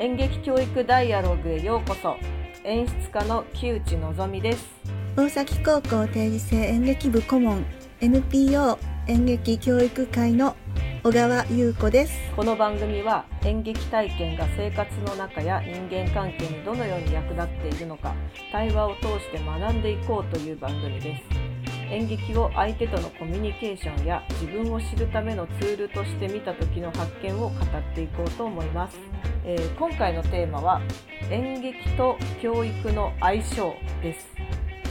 演劇教育ダイアログへようこそ。演出家の木内のぞみです。大崎高校定時制演劇部顧問 NPO 演劇教育会の小川優子です。この番組は演劇体験が生活の中や人間関係にどのように役立っているのか対話を通して学んでいこうという番組です演劇を相手とのコミュニケーションや自分を知るためのツールとして見た時の発見を語っていこうと思います、えー、今回のテーマは演劇と教育の相性です。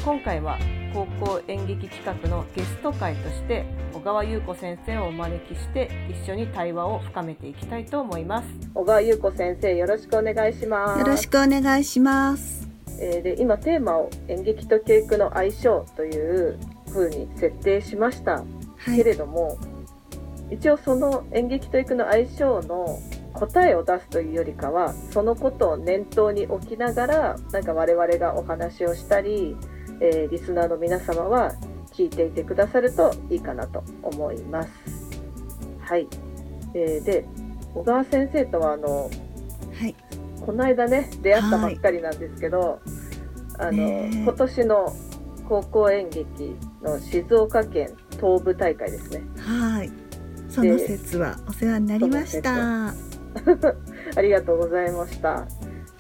今回は高校演劇企画のゲスト会として小川優子先生をお招きして一緒に対話を深めていきたいと思います。小川優子先生よろしくお願いします。よろしくお願いします。えー、で今テーマを演劇と教育の相性という風に設定しました、はい、けれども一応その演劇と育の相性の答えを出すというよりかはそのことを念頭に置きながらなんか我々がお話をしたり、えー、リスナーの皆様は聞いていてくださるといいかなと思います。はい、えー、で小川先生とはあの、はい、この間ね出会ったばっかりなんですけど、はい、あの、えー、今年の高校演劇の静岡県東部大会ですね。はい。その説はお世話になりました。ありがとうございました。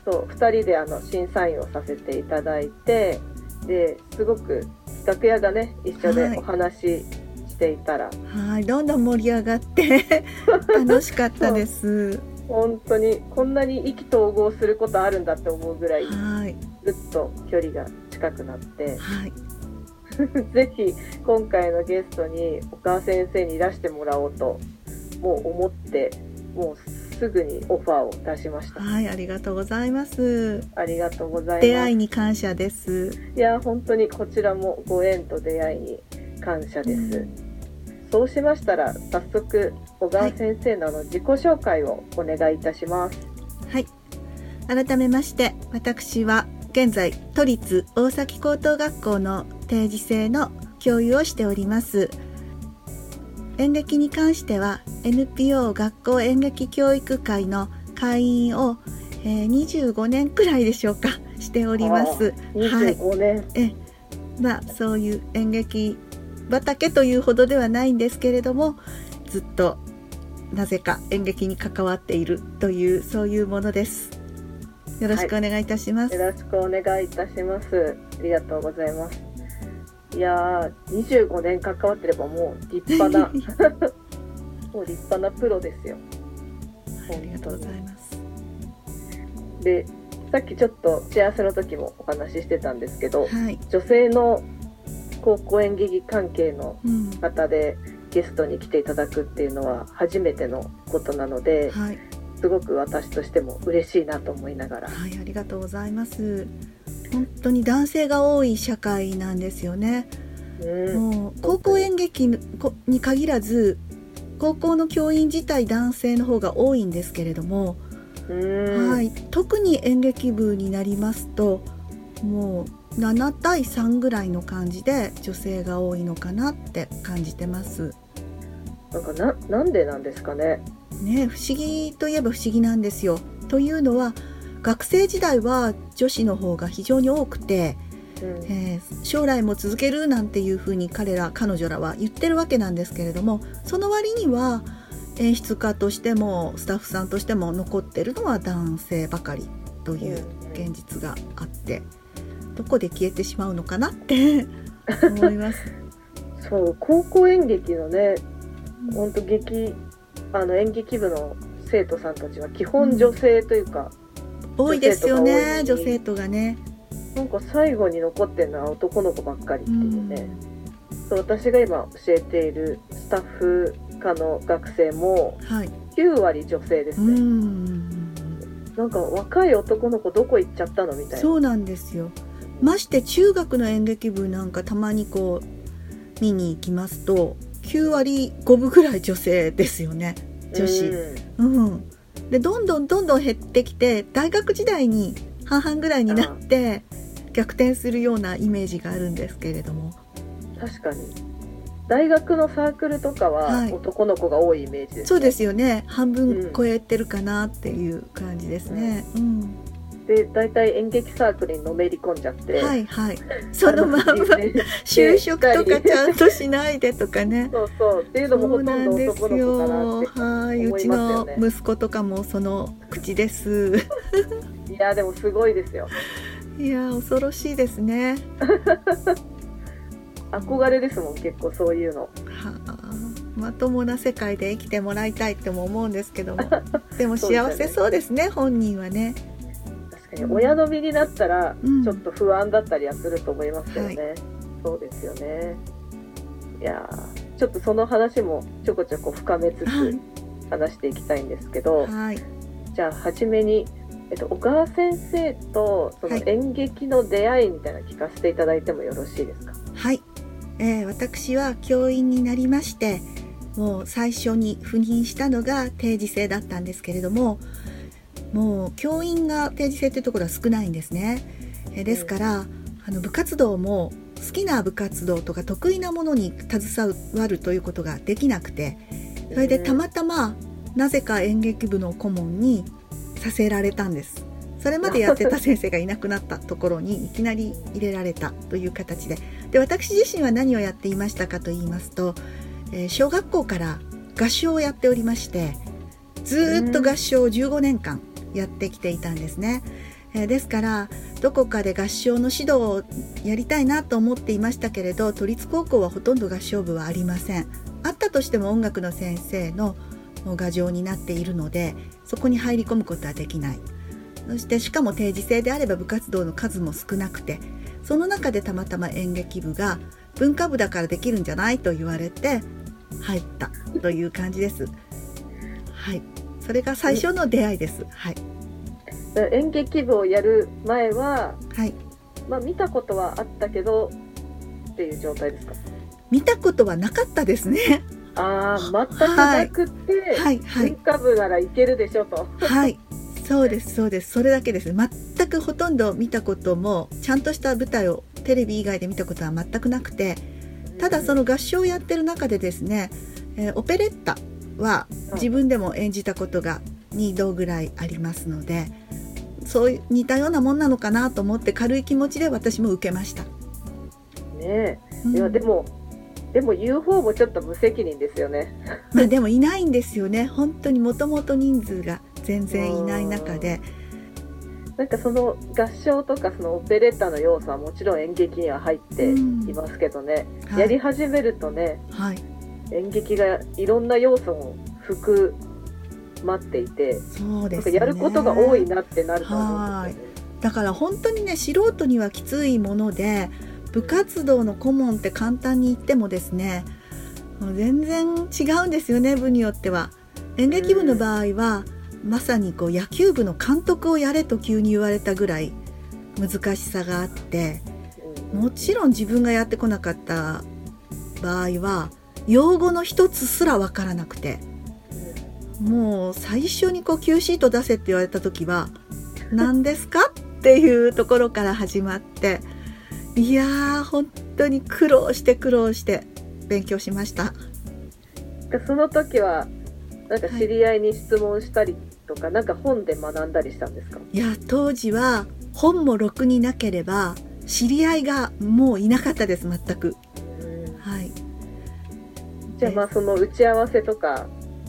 そう、二人であの審査員をさせていただいて、で、すごく楽屋がね一緒でお話していたら、はい、どんどん盛り上がって 楽しかったです。本当にこんなに意気投合することあるんだって思うぐらい、ぐっと距離が近くなって、はい、ぜひ今回のゲストに岡先生にいらしてもらおうともう思ってもうすぐにオファーを出しました。はいありがとうございます。ありがとうございます。出会いに感謝です。いや本当にこちらもご縁と出会いに感謝です、うん、そうしましたら早速小川先生のの自己紹介をお願いいたします。はい。改めまして私は現在都立大崎高等学校の定時制の教諭をしております演劇に関しては NPO 学校演劇教育会の会員を、えー、25年くらいでしょうかしております。25年、はい、えまあそういう演劇畑というほどではないんですけれどもずっとなぜか演劇に関わっているというそういうものです。よろしくお願いいたします、はい、よろしくお願いいたします。ありがとうございます。いやー25年関わってればもう立派な もう立派なプロですよ。ありがとうございます。でさっきちょっと幸せの時もお話ししてたんですけど、はい、女性の高校演劇関係の方で、ゲストに来ていただくっていうのは初めてのことなので、はい、すごく私としても嬉しいなと思いながら。はい、ありがとうございます。本当に男性が多い社会なんですよね。うん、もう高校演劇に限らず高校の教員自体男性の方が多いんですけれども、はい、特に演劇部になりますともう7対3ぐらいの感じで女性が多いのかなって感じてます。なんかななんでなんですかね。ね不思議といえば不思議なんですよ。というのは学生時代は女子の方が非常に多くて、うん、えー、将来も続けるなんていうふうに彼ら彼女らは言ってるわけなんですけれどもその割には演出家としてもスタッフさんとしても残ってるのは男性ばかりという現実があって、どこで消えてしまうのかなって 思います。そう高校演劇のね本当劇あの演劇部の生徒さんたちは基本女性というか、うん、多いですよね女生徒がね。なんか最後に残ってるのは男の子ばっかりっていうね、うん、そう私が今教えているスタッフ科の学生も9割女性ですね、はい、なんか若い男の子どこ行っちゃったのみたいな。そうなんですよ。まして中学の演劇部なんかたまにこう見に行きますと9割5分ぐらい女性ですよね。女子。うん、うん、でどんどんどんどん減ってきて大学時代に半々ぐらいになって逆転するようなイメージがあるんですけれども。確かに。大学のサークルとかは男の子が多いイメージです、ね。はい、そうですよね。半分超えてるかなっていう感じですね、うん、うんで大体演劇サークルにのめり込んじゃってはいはい。そのまま就職とかちゃんとしないでとかね。そうそうっていうのもほとんど男の子かなってはい、うちの息子とかもその口です。いやでもすごいですよ。いや恐ろしいですね。憧れですもん結構そういうの。はあ。まともな世界で生きてもらいたいっても思うんですけども。でも幸せそうですね本人はね親の身になったらちょっと不安だったりはすると思いますけどね、はい、そうですよね。いやちょっとその話もちょこちょこ深めつつ話していきたいんですけど、はい、じゃあ初めに、えっと、小川先生とその演劇の出会いみたいな聞かせていただいてもよろしいですか？はい、えー、私は教員になりましてもう最初に赴任したのが定時制だったんですけれどももう教員が定時制というところは少ないんですね。えですからあの部活動も好きな部活動とか得意なものに携わるということができなくてそれでたまたまなぜか演劇部の顧問にさせられたんです。それまでやってた先生がいなくなったところにいきなり入れられたという形で。で私自身は何をやっていましたかと言いますと、えー、小学校から合唱をやっておりましてずっと合唱を15年間やってきていたんですね。え、ですからどこかで合唱の指導をやりたいなと思っていましたけれど都立高校はほとんど合唱部はありません。あったとしても音楽の先生の牙城になっているのでそこに入り込むことはできない。そしてしかも定時制であれば部活動の数も少なくてその中でたまたま演劇部が文化部だからできるんじゃないと言われて入ったという感じです。はい、それが最初の出会いです。はい。演劇部をやる前は、はい。まあ見たことはあったけどっていう状態ですか？見たことはなかったですね。ああ、全くなくて、はい、はい、文化部ならいけるでしょと。はい。そうですそうですそれだけです全くほとんど見たこともちゃんとした舞台をテレビ以外で見たことは全くなくてただその合唱をやってる中でですね、えー、オペレッタは自分でも演じたことが2度ぐらいありますのでそういう似たようなもんなのかなと思って軽い気持ちで私も受けました。ねえ、いやでもでも言う方もちょっと無責任ですよね。まあでもいないんですよね。本当にもともと人数が全然いない中で。なんかその合唱とかそのオペレッタの要素はもちろん演劇には入っていますけどね、うんはい、やり始めるとね、はい、演劇がいろんな要素を含まっていてそうです、ね、やることが多いなってなると思うんですよね。だから本当にね素人にはきついもので部活動の顧問って簡単に言ってもですね全然違うんですよね部によっては。演劇部の場合は、うん、まさにこう野球部の監督をやれと急に言われたぐらい難しさがあってもちろん自分がやってこなかった場合は用語の一つすら分からなくてもう最初にこう Q シート出せって言われた時は何ですかっていうところから始まっていやー本当に苦労して苦労して勉強しました。その時はなんか知り合いに質問したりとか、はい、なんか本で学んだりしたんですか？いや当時は本もろくになければ知り合いがもういなかったです全くじゃあまあその打ち合わせとか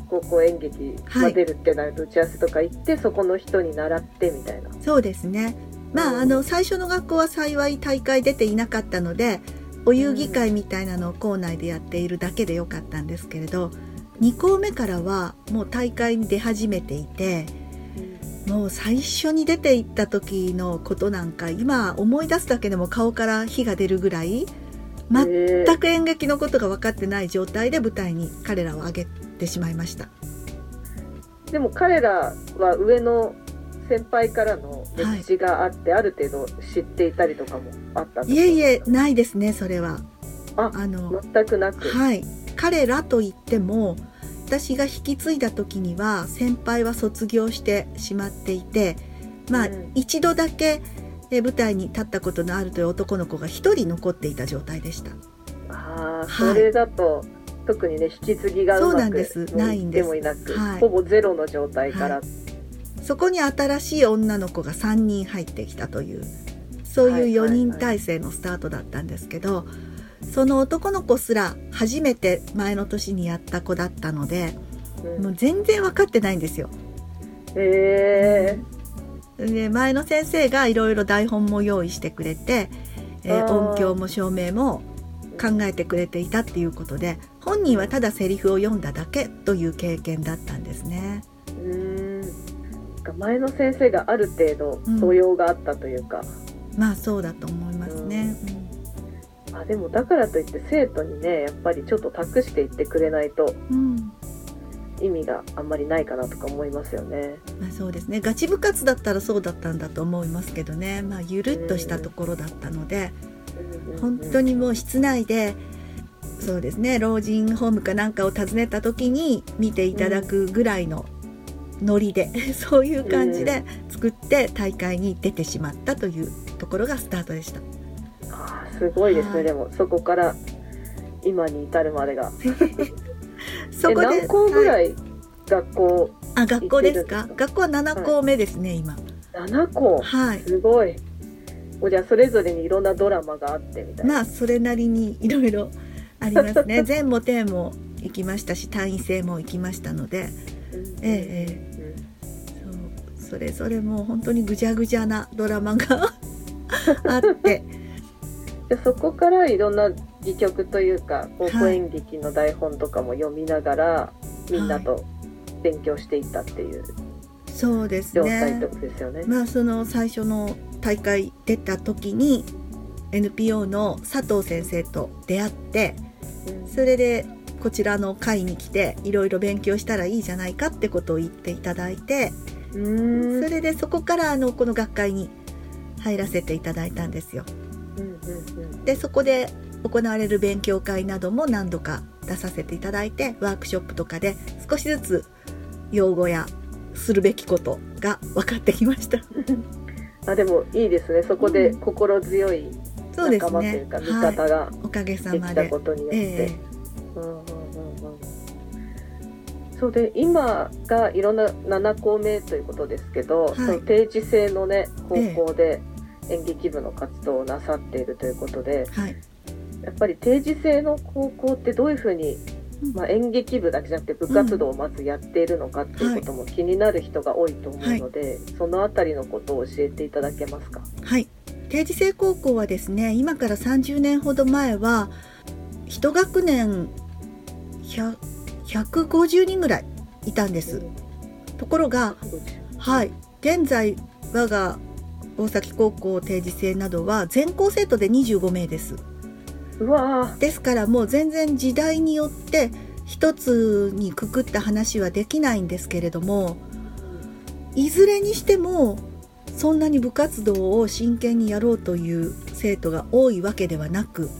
高校演劇が出るってなると打ち合わせとか行って、はい、そこの人に習ってみたいな。そうですね。まああの最初の学校は幸い大会出ていなかったのでお遊戯会みたいなのを校内でやっているだけでよかったんですけれど2校目からはもう大会に出始めていてもう最初に出ていった時のことなんか今思い出すだけでも顔から火が出るぐらい全く演劇のことが分かってない状態で舞台に彼らを上げてしまいました。でも彼らは上の先輩からの歴史があって、はい、ある程度知っていたりとかもあったいえいえないですねそれは。ああの全くなく。はい。彼らといっても私が引き継いだ時には先輩は卒業してしまっていてまあ、うん、一度だけ舞台に立ったことのあるという男の子が1人残っていた状態でした。ああ、それだと特にね引き継ぎがうまくないんです。もいなく、はい、ほぼゼロの状態から、はい、そこに新しい女の子が3人入ってきたというそういう4人体制のスタートだったんですけど、その男の子すら初めて前の年にやった子だったので、うん、もう全然分かってないんですよ。へえー、で前の先生がいろいろ台本も用意してくれて、えー、音響も照明も考えてくれていたっていうことで本人はただセリフを読んだだけという経験だったんですね。うん。前の先生がある程度素養があったというか、うん、まあそうだと思いますね。うん、あでもだからといって生徒にねやっぱりちょっと託していってくれないと、うん、意味があんまりないかなとか思いますよね。まあ、そうですね。ガチ部活だったらそうだったんだと思いますけどね、まあ、ゆるっとしたところだったので、本当にもう室内でそうですね。老人ホームかなんかを訪ねた時に見ていただくぐらいのノリで、うん、そういう感じで作って大会に出てしまったというところがスタートでした。あすごいですね、でもそこから今に至るまでが。そこで何校ぐらい学校あ学校ですか？学校は7校目ですね、はい、今。7校？はい。すごい。じゃあそれぞれにいろんなドラマがあってみたいな。まあそれなりにいろいろありますね。全も点も行きましたし単位制も行きましたので、ええそう。それぞれもう本当にぐじゃぐじゃなドラマが あって。でそこからいろんな戯曲というか高校演劇の台本とかも読みながら、はい、みんなと勉強していったっていう、そうですね。状態ってことですよね。まあその最初の大会出た時に NPO の佐藤先生と出会って、それでこちらの会に来ていろいろ勉強したらいいじゃないかってことを言っていただいてそれでそこからあのこの学会に入らせていただいたんですよ。でそこで行われる勉強会なども何度か出させていただいてワークショップとかで少しずつ用語やするべきことが分かってきました。あでもいいですね。そこで心強い仲間というか味方がで。きたことによって。そうで今がいろんな7校目ということですけど、はい、その定時制のね高校で演劇部の活動をなさっているということで、はい、やっぱり定時制の高校ってどういうふうにまあ、演劇部だけじゃなくて部活動をまずやっているのかっていうことも気になる人が多いと思うので、はい、そのあたりのことを教えていただけますか？はい定時制高校はですね今から30年ほど前は1学年150人ぐらいいたんです。ところが、はい、現在我が大崎高校定時制などは全校生徒で25名です。ですからもう全然時代によって一つにくくった話はできないんですけれどもいずれにしてもそんなに部活動を真剣にやろうという生徒が多いわけではなく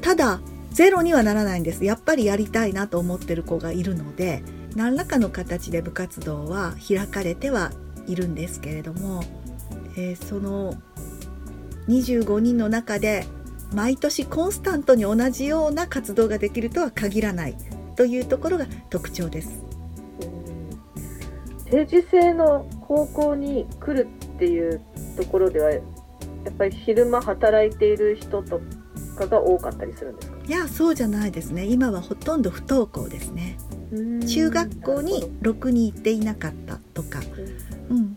ただゼロにはならないんです。やっぱりやりたいなと思ってる子がいるので何らかの形で部活動は開かれてはいるんですけれども、えー、その25人の中で毎年コンスタントに同じような活動ができるとは限らないというところが特徴です。定時制の高校に来るっていうところではやっぱり昼間働いている人とかが多かったりするんですか？いやそうじゃないですね。今はほとんど不登校ですね。中学校にろくに行っていなかったとか、うん、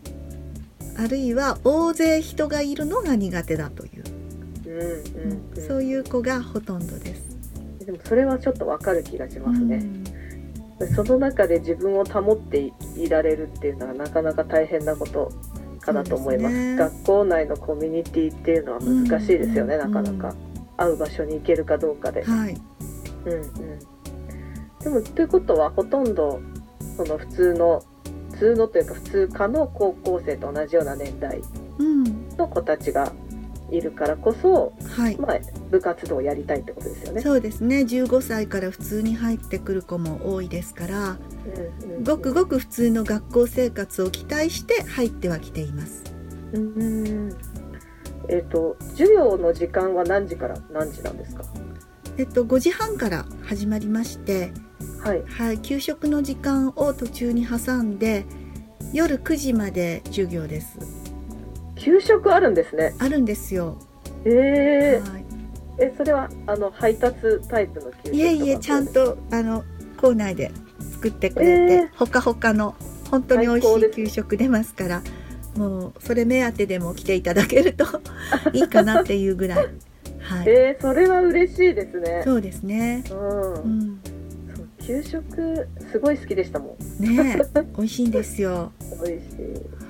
あるいは大勢人がいるのが苦手だといううん、そういう子がほとんどです。でもそれはちょっとわかる気がしますね。その中で自分を保っていられるっていうのはなかなか大変なことかなと思います。すね、学校内のコミュニティっていうのは難しいですよね、なかなか。会う場所に行けるかどうかで。はい。うんうん。でもということはほとんどその普通の普通のというか普通科の高校生と同じような年代の子たちがいるからこそ、はい、まあ、部活動をやりたいってことですよね。そうですね。15歳から普通に入ってくる子も多いですから、うんうんうん、ごくごく普通の学校生活を期待して入ってはきています。うんえっ、ー、と授業の時間は何時から何時なんですか？えっと、5時半から始まりまして、はい。はい、給食の時間を途中に挟んで夜9時まで授業です給食あるんですね。あるんですよ、えはい、ー、え、それは、あの、配達タイプの給食いえいえちゃん。とあの校内で作ってくれて、えーほかほかの本当に美味しい給食出ますからもうそれ目当てでも来ていただけると いいかなっていうぐらい、はい、えー、それは嬉しいですね。そうですね、うん。うん、給食、すごい好きでしたもん。ねえ美味しいんですよ、美味しい。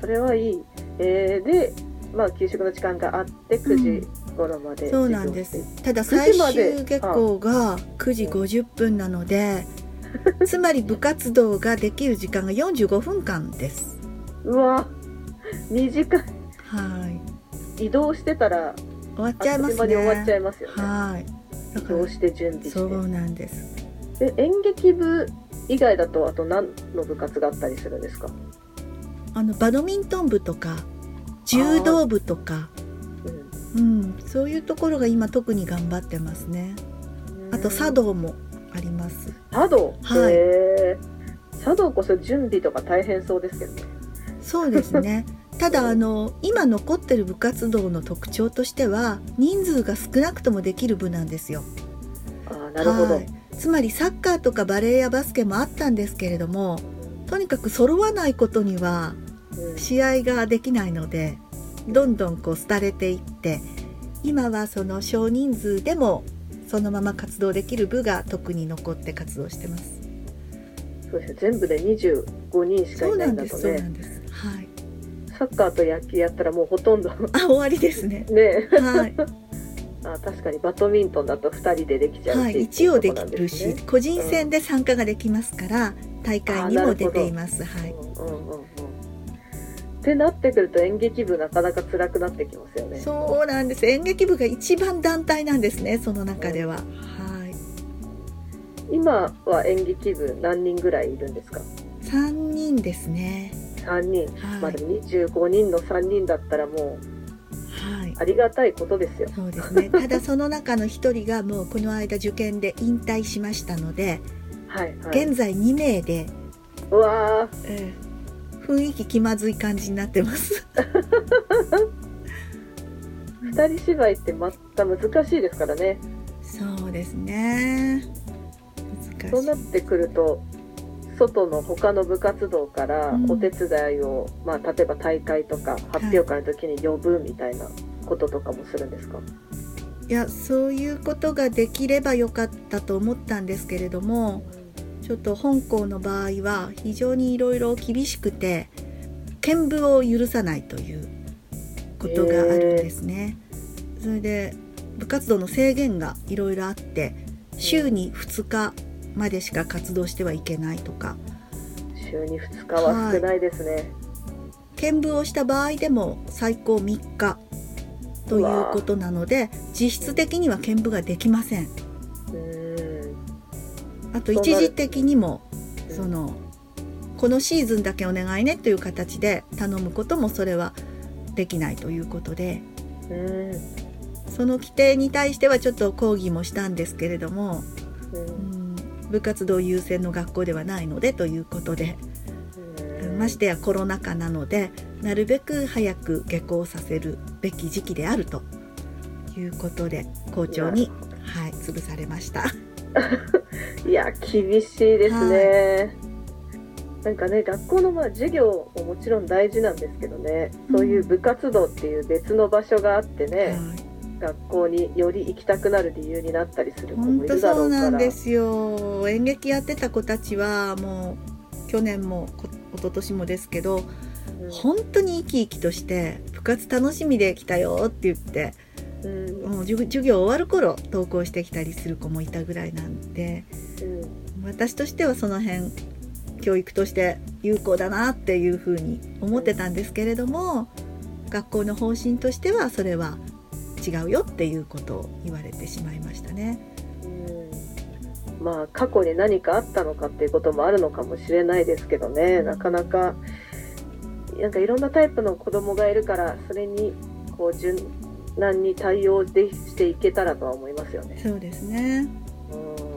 それはいい。えー、で、まあ、給食の時間があって、9時頃まで、そうなんです。ただ9最終下校が9時50分なので つまり部活動ができる時間が45分間です。うわ、2時間。はい。移動してたら、終わっちゃいますね。終わっちゃいますよね。はい。だから移動して準備して。そうなんです。で演劇部以外だとあと何の部活があったりするんですか、あのバドミントン部とか柔道部とかうんうん、そういうところが今特に頑張ってますね。あと茶道もあります。茶道？はい。茶道こそ準備とか大変そうですけどね。そうですね。ただあの今残ってる部活動の特徴としては人数が少なくともできる部なんですよ。ああなるほど、はい。つまりサッカーとかバレーやバスケもあったんですけれどもとにかく揃わないことにはうん試合ができないのでどんどんこう廃れていって今はその少人数でもそのまま活動できる部が特に残って活動してます。そうですね全部で25人しかいなないんです、そうなんです。はい。サッカーと野球やったらもうほとんどあ、終わりですね。ねはい。あ確かにバドミントンだと2人でできちゃうし、はい、一応できるし、ね個人戦で参加ができますから、大会にも出ています。はい。うんうんうんうんってなってくると演劇部なかなか辛くなってきますよねそうなんです。演劇部が一番団体なんですね。その中では。はい。今は演劇部何人ぐらいいるんですか？三人ですね。3人、はいまあでも25人の3人だったらもうはい。ありがたいことですよそうですね。ただその中の一人がもうこの間受験で引退しましたので、はいはい。現在2名で、うわえー雰囲気気まずい感じになってます。ー2人芝居ってまた難しいですからね。そうですね。そうなってくると外の他の部活動からうん。お手伝いを、まあ、例えば大会とか発表会の時に呼ぶみたいなこととかもするんですか、いやそういうことができればよかったと思ったんですけれどもちょっと本校の場合は非常にいろいろ厳しくて見舞を許さないということがあるんですね。それで部活動の制限がいろいろあって週に2日までしか活動してはいけないとか。週に2日は少ないですね、見舞をした場合でも最高3日ということなので実質的には見舞ができません。あと一時的にもうん。そのこのシーズンだけお願いねという形で頼むこともそれはできないということでうーん。その規定に対してはちょっと抗議もしたんですけれども、ううん。ん、部活動優先の学校ではないのでということでうん。ましてやコロナ禍なのでなるべく早く下校させるべき時期であるということで校長に、はい、潰されました。いや厳しいですね、なんかね学校のまあ授業ももちろん大事なんですけどね、そういう部活動っていう別の場所があってね、はい。学校により行きたくなる理由になったりする子もいるだそうろうから。なんですよ。演劇やってた子たちはもう去年もこ一昨年もですけどうん。本当に生き生きとして部活楽しみで来たよって言ってうんもう授授業終わる頃登校してきたりする子もいたぐらいなんでうん私としてはその辺教育として有効だなっていうふうに思ってたんですけれども学校の方針としてはそれは違うよっていうことを言われてしまいましたね。うん。まあ過去に何かあったのかっていうこともあるのかもしれないですけどね、なかなかなんかいろんなタイプの子供がいるからそれにこう順難に対応でしていけたらとは思いますよね。そうですね。うん